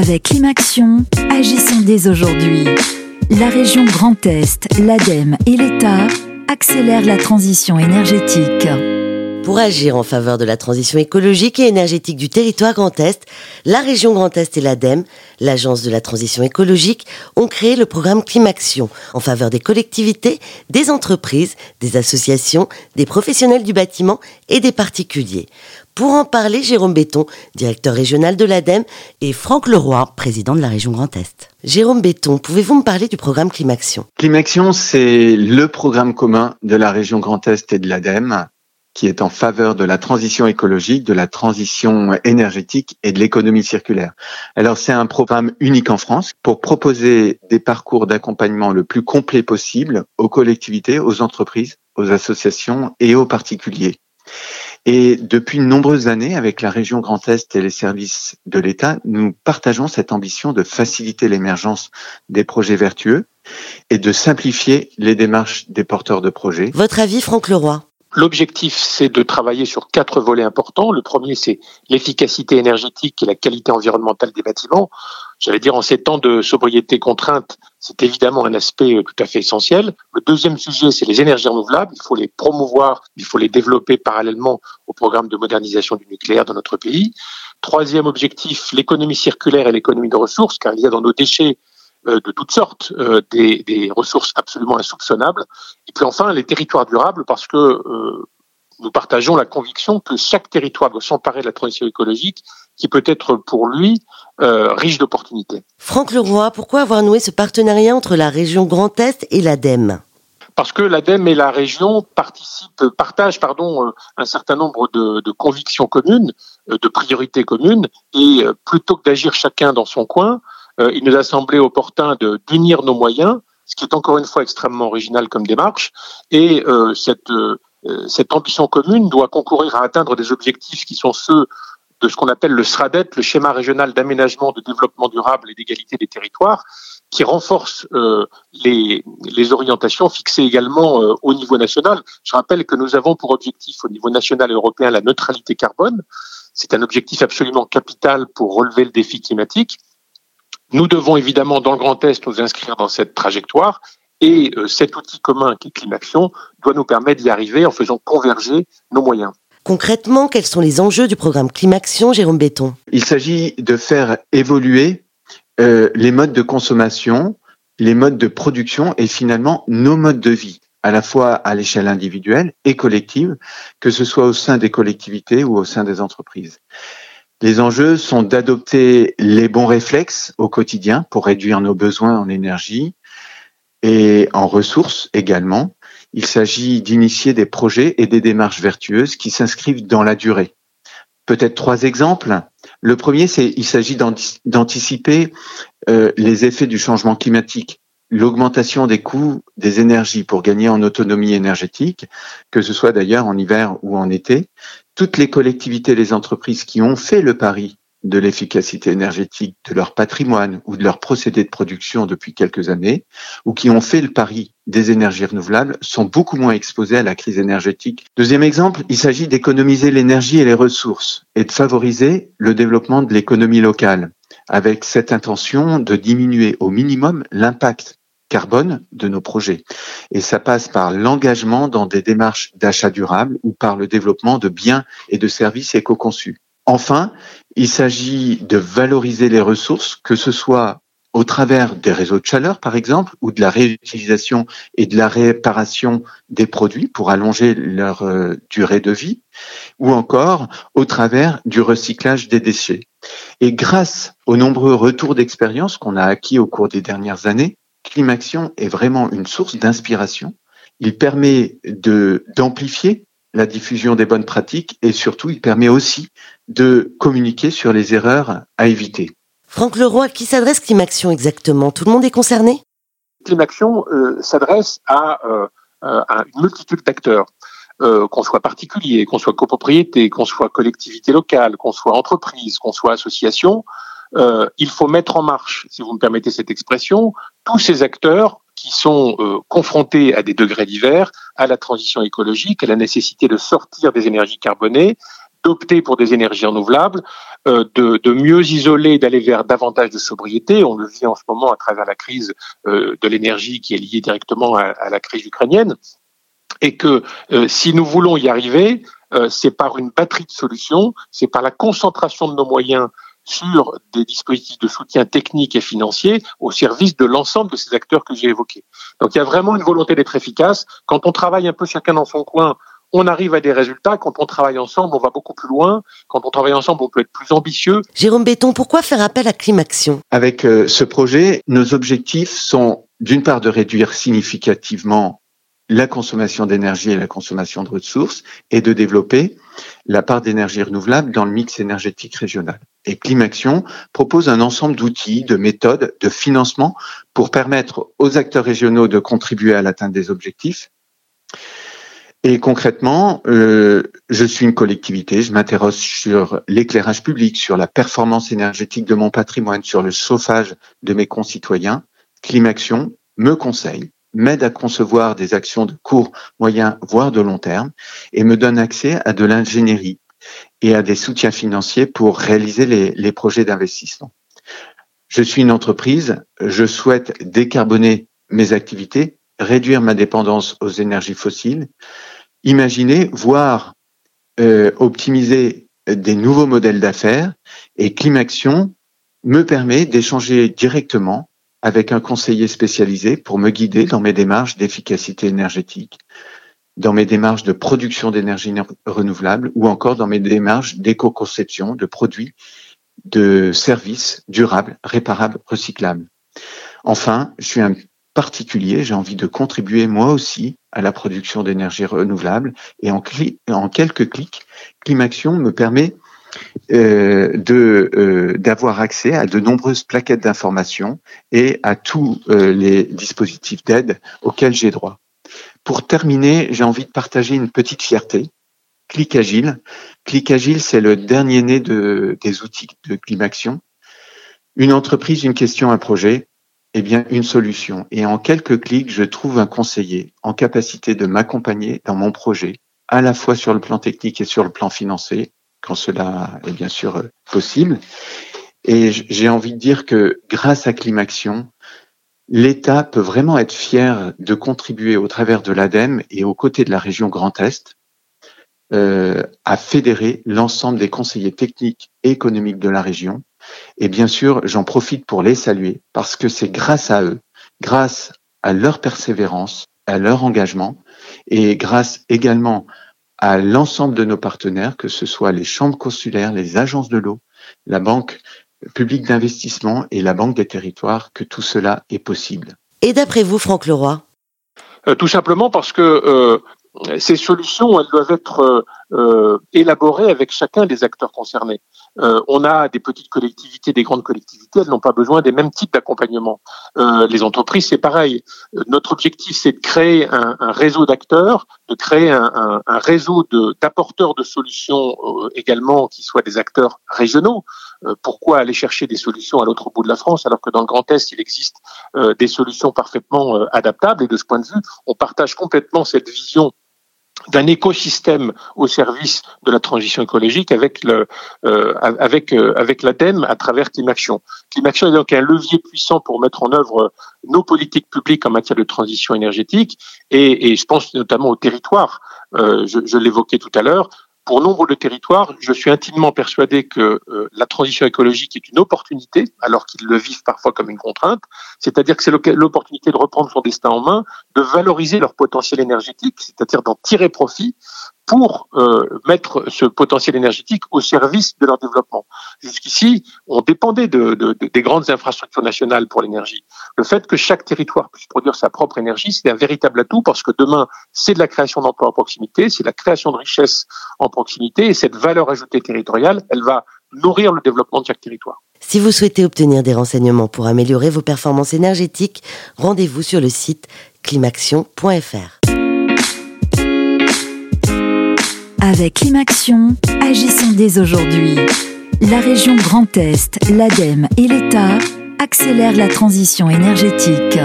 Avec Climaction, agissons dès aujourd'hui. La région Grand Est, l'ADEME et l'État accélèrent la transition énergétique. Pour agir en faveur de la transition écologique et énergétique du territoire Grand Est, la région Grand Est et l'ADEME, l'Agence de la transition écologique, ont créé le programme Climaction en faveur des collectivités, des entreprises, des associations, des professionnels du bâtiment et des particuliers. Pour en parler, Jérôme Béton, directeur régional de l'ADEME, et Franck Leroy, président de la région Grand Est. Jérôme Béton, pouvez-vous me parler du programme Climaction? Climaction, c'est le programme commun de la région Grand Est et de l'ADEME qui est en faveur de la transition écologique, de la transition énergétique et de l'économie circulaire. Alors c'est un programme unique en France pour proposer des parcours d'accompagnement le plus complet possible aux collectivités, aux entreprises, aux associations et aux particuliers. Et depuis de nombreuses années, avec la région Grand Est et les services de l'État, nous partageons cette ambition de faciliter l'émergence des projets vertueux et de simplifier les démarches des porteurs de projets. Votre avis, Franck Leroy? L'objectif, c'est de travailler sur quatre volets importants. Le premier, c'est l'efficacité énergétique et la qualité environnementale des bâtiments. J'allais dire, en ces temps de sobriété contrainte, c'est évidemment un aspect euh, tout à fait essentiel. Le deuxième sujet, c'est les énergies renouvelables. Il faut les promouvoir, il faut les développer parallèlement au programme de modernisation du nucléaire dans notre pays. Troisième objectif, l'économie circulaire et l'économie de ressources, car il y a dans nos déchets de toutes sortes, euh, des, des, ressources absolument insoupçonnables. Et puis enfin, les territoires durables, parce que euh, nous partageons la conviction que chaque territoire doit s'emparer de la transition écologique, qui peut être pour lui euh, riche d'opportunités. Franck Leroy, pourquoi avoir noué ce partenariat entre la région Grand Est et l'ADEME parce que l'ADEME et la région participent, partagent pardon, un certain nombre de, de convictions communes, de priorités communes, et plutôt que d'agir chacun dans son coin, euh, il nous a semblé opportun d'unir nos moyens, ce qui est encore une fois extrêmement original comme démarche, et euh, cette, euh, cette ambition commune doit concourir à atteindre des objectifs qui sont ceux de ce qu'on appelle le SRADET, le schéma régional d'aménagement, de développement durable et d'égalité des territoires, qui renforce les, orientations fixées également au niveau national. Je rappelle que nous avons pour objectif au niveau national et européen la neutralité carbone. C'est un objectif absolument capital pour relever le défi climatique. Nous devons évidemment, dans le Grand Est, nous inscrire dans cette trajectoire et euh, cet outil commun qui est Climaction doit nous permettre d'y arriver en faisant converger nos moyens. Concrètement, quels sont les enjeux du programme Climaction, Jérôme Béton? Il s'agit de faire évoluer euh, les modes de consommation, les modes de production et finalement nos modes de vie, à la fois à l'échelle individuelle et collective, que ce soit au sein des collectivités ou au sein des entreprises. Les enjeux sont d'adopter les bons réflexes au quotidien pour réduire nos besoins en énergie et en ressources également. Il s'agit d'initier des projets et des démarches vertueuses qui s'inscrivent dans la durée. Peut-être trois exemples. Le premier, c'est il s'agit d'anticiper euh, les effets du changement climatique, l'augmentation des coûts des énergies pour gagner en autonomie énergétique, que ce soit d'ailleurs en hiver ou en été, toutes les collectivités, les entreprises qui ont fait le pari de l'efficacité énergétique de leur patrimoine ou de leur procédé de production depuis quelques années, ou qui ont fait le pari des énergies renouvelables, sont beaucoup moins exposées à la crise énergétique. Deuxième exemple, il s'agit d'économiser l'énergie et les ressources et de favoriser le développement de l'économie locale, avec cette intention de diminuer au minimum l'impact carbone de nos projets. Et ça passe par l'engagement dans des démarches d'achat durable ou par le développement de biens et de services éco-conçus. Enfin, il s'agit de valoriser les ressources, que ce soit au travers des réseaux de chaleur, par exemple, ou de la réutilisation et de la réparation des produits pour allonger leur euh, durée de vie, ou encore au travers du recyclage des déchets. Et grâce aux nombreux retours d'expérience qu'on a acquis au cours des dernières années, Climaction est vraiment une source d'inspiration. Il permet de d'amplifier la diffusion des bonnes pratiques et surtout il permet aussi de communiquer sur les erreurs à éviter. Franck Leroy, qui s'adresse Climaction exactement? Tout le monde est concerné? Climaction euh, s'adresse à, euh, à, une multitude d'acteurs. Euh, qu'on soit particulier, qu'on soit copropriété, qu'on soit collectivité locale, qu'on soit entreprise, qu'on soit association, euh, il faut mettre en marche, si vous me permettez cette expression, tous ces acteurs qui sont euh, confrontés à des degrés divers à la transition écologique, à la nécessité de sortir des énergies carbonées, d'opter pour des énergies renouvelables, euh, de, mieux isoler, d'aller vers davantage de sobriété. On le vit en ce moment à travers la crise de l'énergie qui est liée directement à, la crise ukrainienne. Et que si nous voulons y arriver, c'est par une batterie de solutions, c'est par la concentration de nos moyens sur des dispositifs de soutien technique et financier au service de l'ensemble de ces acteurs que j'ai évoqués. Donc il y a vraiment une volonté d'être efficace. Quand on travaille un peu chacun dans son coin, on arrive à des résultats. Quand on travaille ensemble, on va beaucoup plus loin. Quand on travaille ensemble, on peut être plus ambitieux. Jérôme Béton, pourquoi faire appel à Climaction Avec euh, ce projet, nos objectifs sont d'une part de réduire significativement la consommation d'énergie et la consommation de ressources et de développer la part d'énergie renouvelable dans le mix énergétique régional. Et Climaction propose un ensemble d'outils, de méthodes, de financement pour permettre aux acteurs régionaux de contribuer à l'atteinte des objectifs. Et concrètement, euh, je suis une collectivité, je m'interroge sur l'éclairage public, sur la performance énergétique de mon patrimoine, sur le chauffage de mes concitoyens. Climaction me conseille m'aide à concevoir des actions de court, moyen, voire de long terme, et me donne accès à de l'ingénierie et à des soutiens financiers pour réaliser les, les projets d'investissement. Je suis une entreprise, je souhaite décarboner mes activités, réduire ma dépendance aux énergies fossiles, imaginer, voire euh, optimiser des nouveaux modèles d'affaires, et Climaction me permet d'échanger directement avec un conseiller spécialisé pour me guider dans mes démarches d'efficacité énergétique, dans mes démarches de production d'énergie renouvelable ou encore dans mes démarches d'éco-conception de produits, de services durables, réparables, recyclables. Enfin, je suis un particulier, j'ai envie de contribuer moi aussi à la production d'énergie renouvelable et en, en quelques clics, Climaction me permet euh, de euh, d'avoir accès à de nombreuses plaquettes d'informations et à tous euh, les dispositifs d'aide auxquels j'ai droit. Pour terminer, j'ai envie de partager une petite fierté. Clic Agile. Clic Agile, c'est le dernier né de, des outils de Climaction. Une entreprise, une question, un projet, eh bien, une solution. Et en quelques clics, je trouve un conseiller en capacité de m'accompagner dans mon projet, à la fois sur le plan technique et sur le plan financier, quand cela est bien sûr euh, possible. Et j'ai envie de dire que grâce à Climaction, l'État peut vraiment être fier de contribuer au travers de l'ADEME et aux côtés de la région Grand Est euh, à fédérer l'ensemble des conseillers techniques et économiques de la région. Et bien sûr, j'en profite pour les saluer parce que c'est grâce à eux, grâce à leur persévérance, à leur engagement et grâce également à l'ensemble de nos partenaires, que ce soit les chambres consulaires, les agences de l'eau, la Banque publique d'investissement et la Banque des territoires, que tout cela est possible. Et d'après vous, Franck Leroy? Euh, Tout simplement parce que euh, ces solutions, elles doivent être euh, euh, élaborées avec chacun des acteurs concernés. Euh, on a des petites collectivités, des grandes collectivités, elles n'ont pas besoin des mêmes types d'accompagnement. Euh, les entreprises, c'est pareil. Euh, notre objectif, c'est de créer un, réseau d'acteurs, de créer un réseau d'apporteurs de, de, solutions également qui soient des acteurs régionaux. pourquoi aller chercher des solutions à l'autre bout de la France alors que dans le Grand Est, il existe des solutions parfaitement adaptables? Et de ce point de vue, on partage complètement cette vision d'un écosystème au service de la transition écologique avec le euh, avec euh, avec l'ADEME à travers Climaction. Climaction est donc un levier puissant pour mettre en œuvre nos politiques publiques en matière de transition énergétique et, et je pense notamment au territoire. Euh, je, je l'évoquais tout à l'heure pour nombre de territoires, je suis intimement persuadé que euh, la transition écologique est une opportunité, alors qu'ils le vivent parfois comme une contrainte. C'est-à-dire que c'est l'opportunité de reprendre son destin en main, de valoriser leur potentiel énergétique, c'est-à-dire d'en tirer profit pour euh, mettre ce potentiel énergétique au service de leur développement. Jusqu'ici, on dépendait de, de, de, des grandes infrastructures nationales pour l'énergie. Le fait que chaque territoire puisse produire sa propre énergie, c'est un véritable atout parce que demain, c'est de la création d'emplois en proximité, c'est de la création de richesses en proximité et cette valeur ajoutée territoriale, elle va nourrir le développement de chaque territoire. Si vous souhaitez obtenir des renseignements pour améliorer vos performances énergétiques, rendez-vous sur le site climaction.fr. Avec Climaction, agissons dès aujourd'hui. La région Grand Est, l'ADEME et l'État accélèrent la transition énergétique.